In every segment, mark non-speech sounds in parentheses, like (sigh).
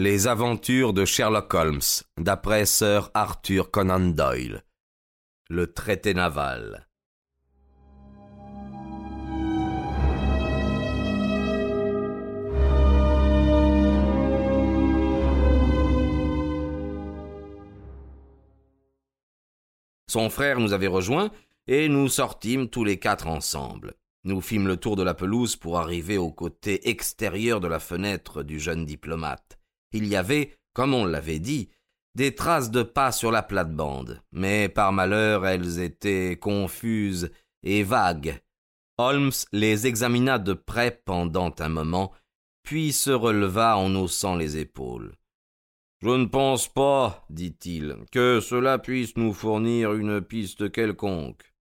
Les aventures de Sherlock Holmes, d'après Sir Arthur Conan Doyle. Le traité naval. Son frère nous avait rejoints et nous sortîmes tous les quatre ensemble. Nous fîmes le tour de la pelouse pour arriver au côté extérieur de la fenêtre du jeune diplomate. Il y avait, comme on l'avait dit, des traces de pas sur la plate-bande, mais par malheur elles étaient confuses et vagues. Holmes les examina de près pendant un moment, puis se releva en haussant les épaules. Je ne pense pas, dit-il, que cela puisse nous fournir une piste quelconque.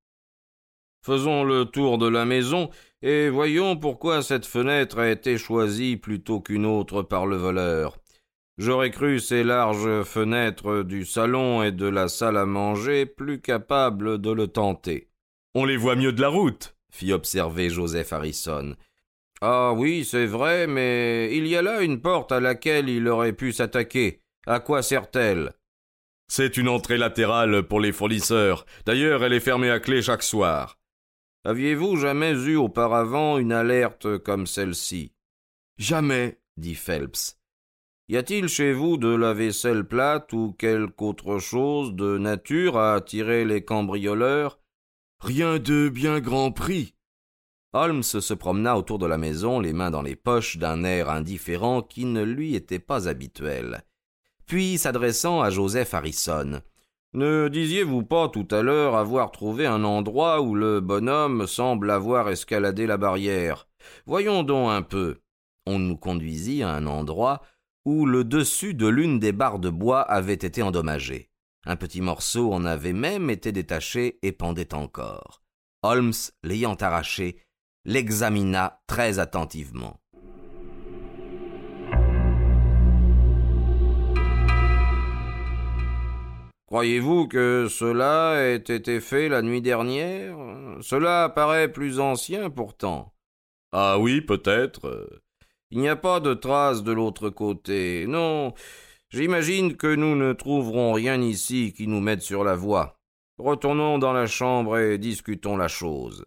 Faisons le tour de la maison et voyons pourquoi cette fenêtre a été choisie plutôt qu'une autre par le voleur. J'aurais cru ces larges fenêtres du salon et de la salle à manger plus capables de le tenter. On les voit mieux de la route, fit observer Joseph Harrison. Ah oui, c'est vrai, mais il y a là une porte à laquelle il aurait pu s'attaquer. À quoi sert-elle? C'est une entrée latérale pour les fournisseurs. D'ailleurs, elle est fermée à clé chaque soir. Aviez-vous jamais eu auparavant une alerte comme celle-ci? Jamais, dit Phelps. Y a-t-il chez vous de la vaisselle plate ou quelque autre chose de nature à attirer les cambrioleurs? Rien de bien grand prix. Holmes se promena autour de la maison, les mains dans les poches, d'un air indifférent qui ne lui était pas habituel puis s'adressant à Joseph Harrison. Ne disiez-vous pas tout à l'heure avoir trouvé un endroit où le bonhomme semble avoir escaladé la barrière? Voyons donc un peu. On nous conduisit à un endroit où le dessus de l'une des barres de bois avait été endommagé. Un petit morceau en avait même été détaché et pendait encore. Holmes, l'ayant arraché, l'examina très attentivement. Croyez-vous que cela ait été fait la nuit dernière? Cela paraît plus ancien pourtant. Ah oui, peut-être. Il n'y a pas de traces de l'autre côté. Non. J'imagine que nous ne trouverons rien ici qui nous mette sur la voie. Retournons dans la chambre et discutons la chose.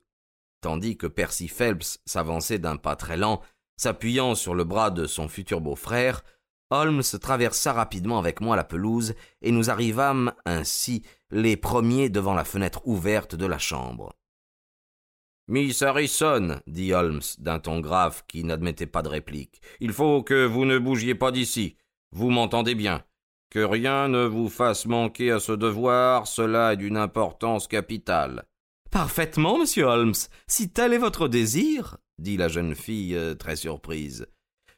Tandis que Percy Phelps s'avançait d'un pas très lent, s'appuyant sur le bras de son futur beau-frère, Holmes traversa rapidement avec moi la pelouse, et nous arrivâmes ainsi les premiers devant la fenêtre ouverte de la chambre. Miss Harrison, dit Holmes d'un ton grave qui n'admettait pas de réplique, il faut que vous ne bougiez pas d'ici. Vous m'entendez bien. Que rien ne vous fasse manquer à ce devoir, cela est d'une importance capitale. Parfaitement, monsieur Holmes, si tel est votre désir, dit la jeune fille euh, très surprise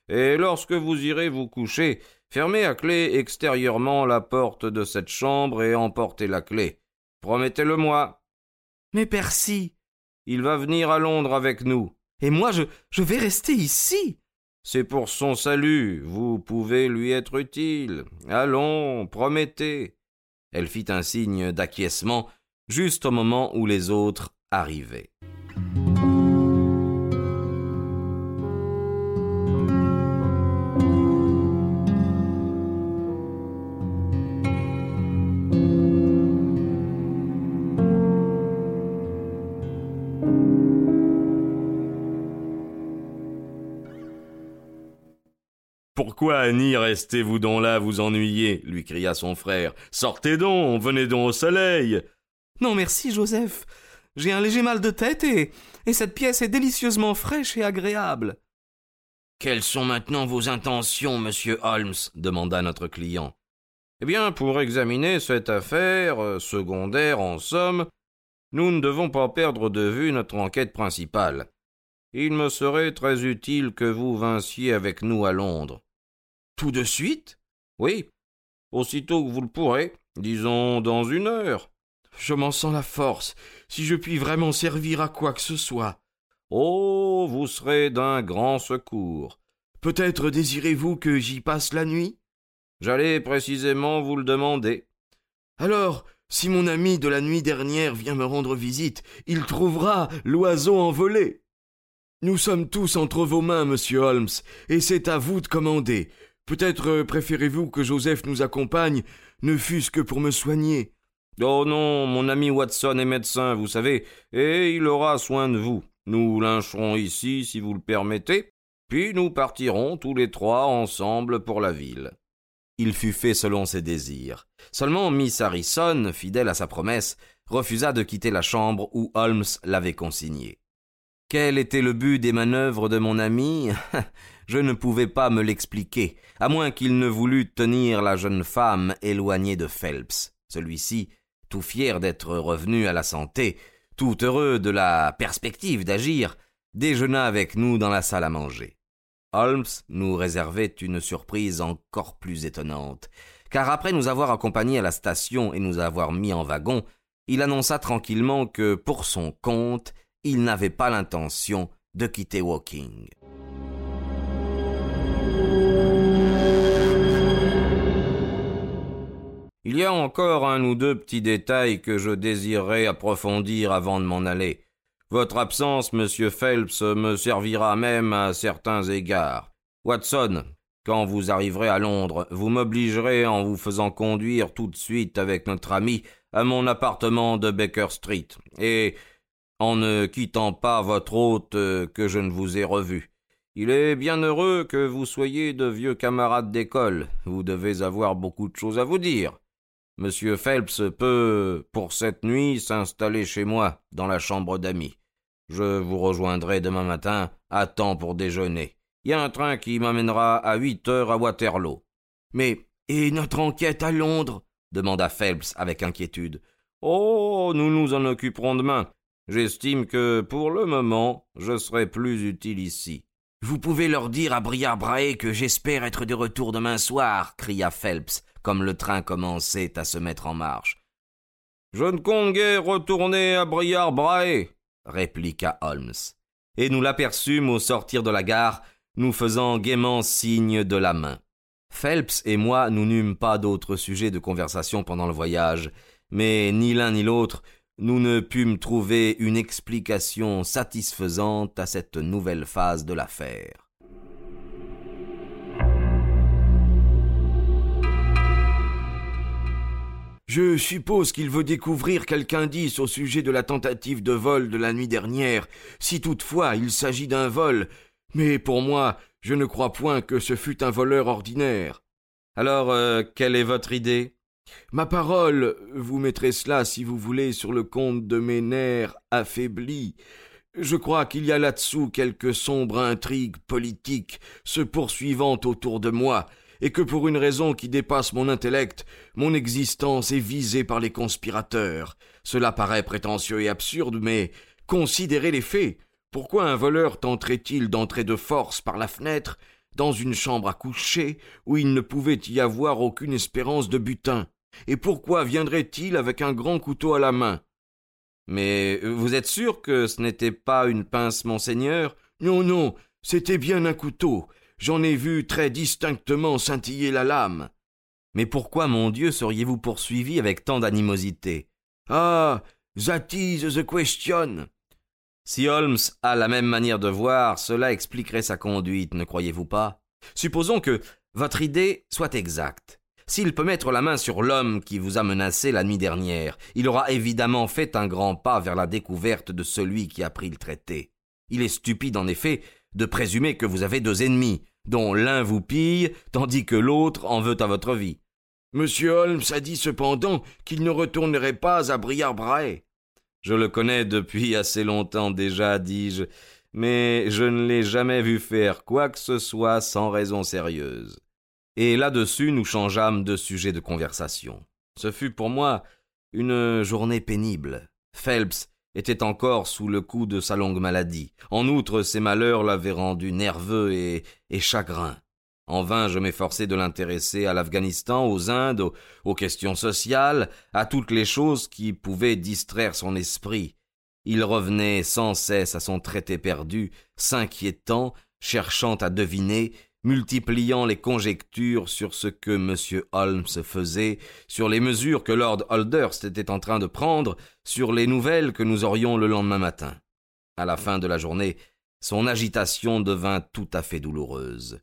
et lorsque vous irez vous coucher, fermez à clé extérieurement la porte de cette chambre et emportez la clé. Promettez-le-moi. Mais Percy. Il va venir à Londres avec nous. Et moi je, je vais rester ici. C'est pour son salut. Vous pouvez lui être utile. Allons, promettez. Elle fit un signe d'acquiescement juste au moment où les autres arrivaient. Pourquoi, Annie, restez-vous donc là vous ennuyer lui cria son frère. Sortez donc, venez donc au soleil. Non, merci, Joseph. J'ai un léger mal de tête et, et cette pièce est délicieusement fraîche et agréable. Quelles sont maintenant vos intentions, monsieur Holmes? demanda notre client. Eh bien, pour examiner cette affaire, euh, secondaire en somme, nous ne devons pas perdre de vue notre enquête principale. Il me serait très utile que vous vinssiez avec nous à Londres. De suite? Oui. Aussitôt que vous le pourrez, disons dans une heure. Je m'en sens la force, si je puis vraiment servir à quoi que ce soit. Oh. Vous serez d'un grand secours. Peut-être désirez-vous que j'y passe la nuit? J'allais précisément vous le demander. Alors, si mon ami de la nuit dernière vient me rendre visite, il trouvera l'oiseau envolé. Nous sommes tous entre vos mains, monsieur Holmes, et c'est à vous de commander. Peut-être préférez-vous que Joseph nous accompagne, ne fût-ce que pour me soigner. Oh non, mon ami Watson est médecin, vous savez, et il aura soin de vous. Nous lyncherons ici, si vous le permettez, puis nous partirons tous les trois ensemble pour la ville. Il fut fait selon ses désirs. Seulement Miss Harrison, fidèle à sa promesse, refusa de quitter la chambre où Holmes l'avait consignée. Quel était le but des manœuvres de mon ami? (laughs) Je ne pouvais pas me l'expliquer, à moins qu'il ne voulût tenir la jeune femme éloignée de Phelps. Celui-ci, tout fier d'être revenu à la santé, tout heureux de la perspective d'agir, déjeuna avec nous dans la salle à manger. Holmes nous réservait une surprise encore plus étonnante, car après nous avoir accompagnés à la station et nous avoir mis en wagon, il annonça tranquillement que, pour son compte, il n'avait pas l'intention de quitter Woking. Il y a encore un ou deux petits détails que je désirerais approfondir avant de m'en aller. Votre absence, monsieur Phelps, me servira même à certains égards. Watson, quand vous arriverez à Londres, vous m'obligerez en vous faisant conduire tout de suite avec notre ami à mon appartement de Baker Street, et en ne quittant pas votre hôte euh, que je ne vous ai revu. Il est bien heureux que vous soyez de vieux camarades d'école. Vous devez avoir beaucoup de choses à vous dire. Monsieur Phelps peut, pour cette nuit, s'installer chez moi, dans la chambre d'amis. Je vous rejoindrai demain matin, à temps pour déjeuner. Il y a un train qui m'amènera à huit heures à Waterloo. Mais, et notre enquête à Londres? demanda Phelps avec inquiétude. Oh. Nous nous en occuperons demain. J'estime que, pour le moment, je serai plus utile ici. Vous pouvez leur dire à Briard Brahe que j'espère être de retour demain soir, cria Phelps, comme le train commençait à se mettre en marche. Je ne compte guère retourner à Briard Brahe, répliqua Holmes. Et nous l'aperçûmes au sortir de la gare, nous faisant gaiement signe de la main. Phelps et moi nous n'eûmes pas d'autre sujet de conversation pendant le voyage, mais ni l'un ni l'autre nous ne pûmes trouver une explication satisfaisante à cette nouvelle phase de l'affaire. Je suppose qu'il veut découvrir quelque indice au sujet de la tentative de vol de la nuit dernière, si toutefois il s'agit d'un vol, mais pour moi, je ne crois point que ce fût un voleur ordinaire. Alors, euh, quelle est votre idée? Ma parole, vous mettrez cela, si vous voulez, sur le compte de mes nerfs affaiblis. Je crois qu'il y a là-dessous quelque sombre intrigue politique se poursuivant autour de moi, et que pour une raison qui dépasse mon intellect, mon existence est visée par les conspirateurs. Cela paraît prétentieux et absurde, mais considérez les faits. Pourquoi un voleur tenterait-il d'entrer de force par la fenêtre dans une chambre à coucher où il ne pouvait y avoir aucune espérance de butin? Et pourquoi viendrait-il avec un grand couteau à la main? Mais vous êtes sûr que ce n'était pas une pince, monseigneur? Non, non, c'était bien un couteau, J'en ai vu très distinctement scintiller la lame. Mais pourquoi, mon Dieu, seriez-vous poursuivi avec tant d'animosité? Ah, that is the question. Si Holmes a la même manière de voir, cela expliquerait sa conduite, ne croyez-vous pas? Supposons que votre idée soit exacte. S'il peut mettre la main sur l'homme qui vous a menacé la nuit dernière, il aura évidemment fait un grand pas vers la découverte de celui qui a pris le traité. Il est stupide, en effet, de présumer que vous avez deux ennemis, dont l'un vous pille, tandis que l'autre en veut à votre vie. Monsieur Holmes a dit cependant qu'il ne retournerait pas à Briard Brahe. Je le connais depuis assez longtemps déjà, dis-je, mais je ne l'ai jamais vu faire quoi que ce soit sans raison sérieuse. Et là-dessus nous changeâmes de sujet de conversation. Ce fut pour moi une journée pénible. Phelps était encore sous le coup de sa longue maladie. En outre, ses malheurs l'avaient rendu nerveux et, et chagrin. En vain je m'efforçais de l'intéresser à l'Afghanistan, aux Indes, aux, questions sociales, à toutes les choses qui pouvaient distraire son esprit. Il revenait sans cesse à son traité perdu, s'inquiétant, cherchant à deviner, multipliant les conjectures sur ce que M. Holmes faisait, sur les mesures que Lord Holdhurst était en train de prendre, sur les nouvelles que nous aurions le lendemain matin. À la fin de la journée, son agitation devint tout à fait douloureuse.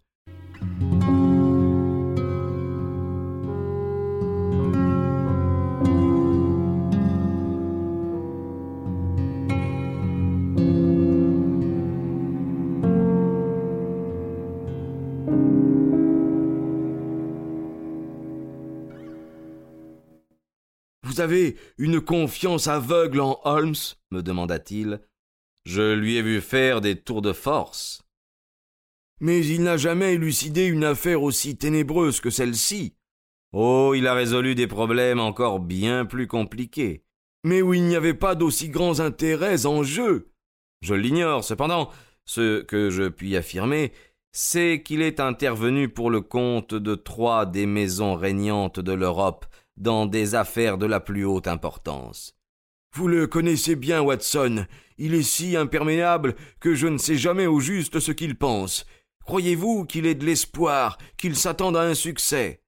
Vous avez une confiance aveugle en Holmes me demanda-t-il. Je lui ai vu faire des tours de force. Mais il n'a jamais élucidé une affaire aussi ténébreuse que celle-ci. Oh, il a résolu des problèmes encore bien plus compliqués. Mais où il n'y avait pas d'aussi grands intérêts en jeu. Je l'ignore, cependant. Ce que je puis affirmer, c'est qu'il est intervenu pour le compte de trois des maisons régnantes de l'Europe dans des affaires de la plus haute importance. Vous le connaissez bien, Watson. Il est si imperméable que je ne sais jamais au juste ce qu'il pense. Croyez-vous qu'il ait de l'espoir, qu'il s'attende à un succès?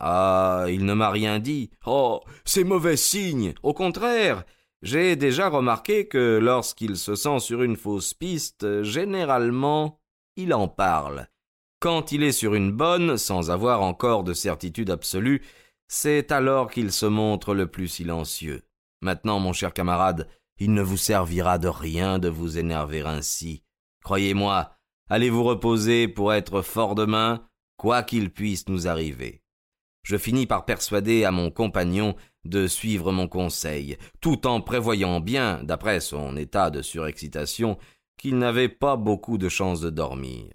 Ah, il ne m'a rien dit. Oh, c'est mauvais signe. Au contraire, j'ai déjà remarqué que lorsqu'il se sent sur une fausse piste, généralement, il en parle. Quand il est sur une bonne, sans avoir encore de certitude absolue, c'est alors qu'il se montre le plus silencieux. Maintenant, mon cher camarade, il ne vous servira de rien de vous énerver ainsi. Croyez-moi, allez vous reposer pour être fort demain, quoi qu'il puisse nous arriver. Je finis par persuader à mon compagnon de suivre mon conseil, tout en prévoyant bien, d'après son état de surexcitation, qu'il n'avait pas beaucoup de chances de dormir.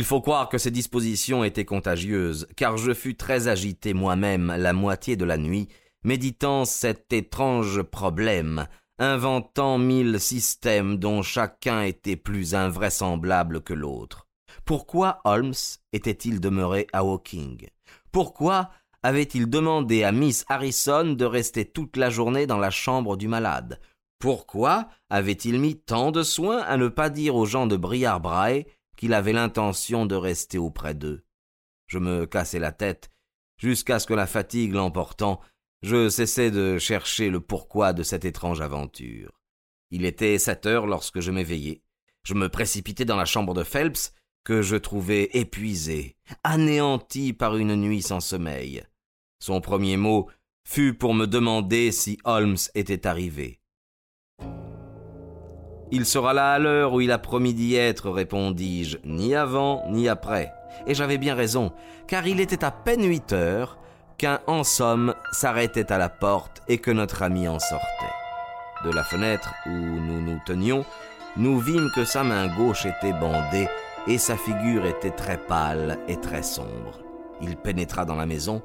Il faut croire que ces dispositions étaient contagieuses, car je fus très agité moi-même la moitié de la nuit, méditant cet étrange problème, inventant mille systèmes dont chacun était plus invraisemblable que l'autre. Pourquoi Holmes était-il demeuré à Woking? Pourquoi avait-il demandé à Miss Harrison de rester toute la journée dans la chambre du malade? Pourquoi avait-il mis tant de soin à ne pas dire aux gens de Briarbrae qu'il avait l'intention de rester auprès d'eux. Je me cassai la tête, jusqu'à ce que la fatigue l'emportant, je cessai de chercher le pourquoi de cette étrange aventure. Il était sept heures lorsque je m'éveillai. Je me précipitai dans la chambre de Phelps, que je trouvai épuisé, anéanti par une nuit sans sommeil. Son premier mot fut pour me demander si Holmes était arrivé. Il sera là à l'heure où il a promis d'y être, répondis-je, ni avant ni après. Et j'avais bien raison, car il était à peine huit heures qu'un en somme s'arrêtait à la porte et que notre ami en sortait. De la fenêtre où nous nous tenions, nous vîmes que sa main gauche était bandée et sa figure était très pâle et très sombre. Il pénétra dans la maison,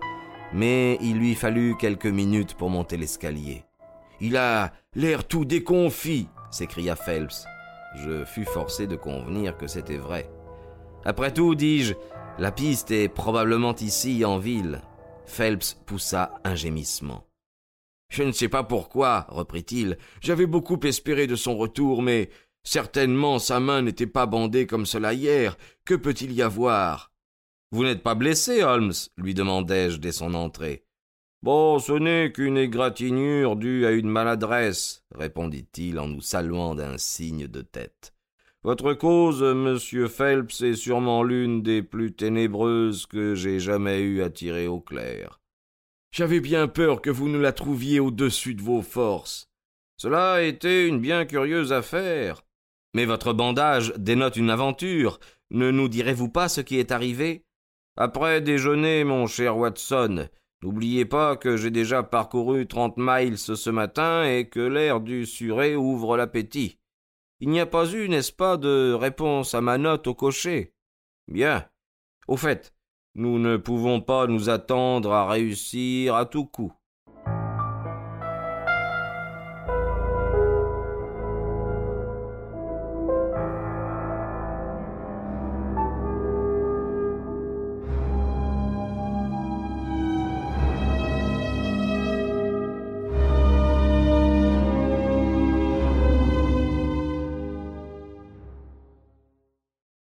mais il lui fallut quelques minutes pour monter l'escalier. Il a l'air tout déconfit, s'écria Phelps. Je fus forcé de convenir que c'était vrai. Après tout, dis-je, la piste est probablement ici, en ville. Phelps poussa un gémissement. Je ne sais pas pourquoi, reprit-il. J'avais beaucoup espéré de son retour, mais certainement sa main n'était pas bandée comme cela hier. Que peut-il y avoir? Vous n'êtes pas blessé, Holmes lui demandai-je dès son entrée. Bon, ce n'est qu'une égratignure due à une maladresse, répondit-il en nous saluant d'un signe de tête. Votre cause, monsieur Phelps, est sûrement l'une des plus ténébreuses que j'ai jamais eu à tirer au clair. J'avais bien peur que vous ne la trouviez au-dessus de vos forces. Cela a été une bien curieuse affaire. Mais votre bandage dénote une aventure. Ne nous direz-vous pas ce qui est arrivé? Après déjeuner, mon cher Watson, N'oubliez pas que j'ai déjà parcouru trente miles ce matin et que l'air du Suré ouvre l'appétit. Il n'y a pas eu, n'est-ce pas, de réponse à ma note au cocher? Bien. Au fait, nous ne pouvons pas nous attendre à réussir à tout coup.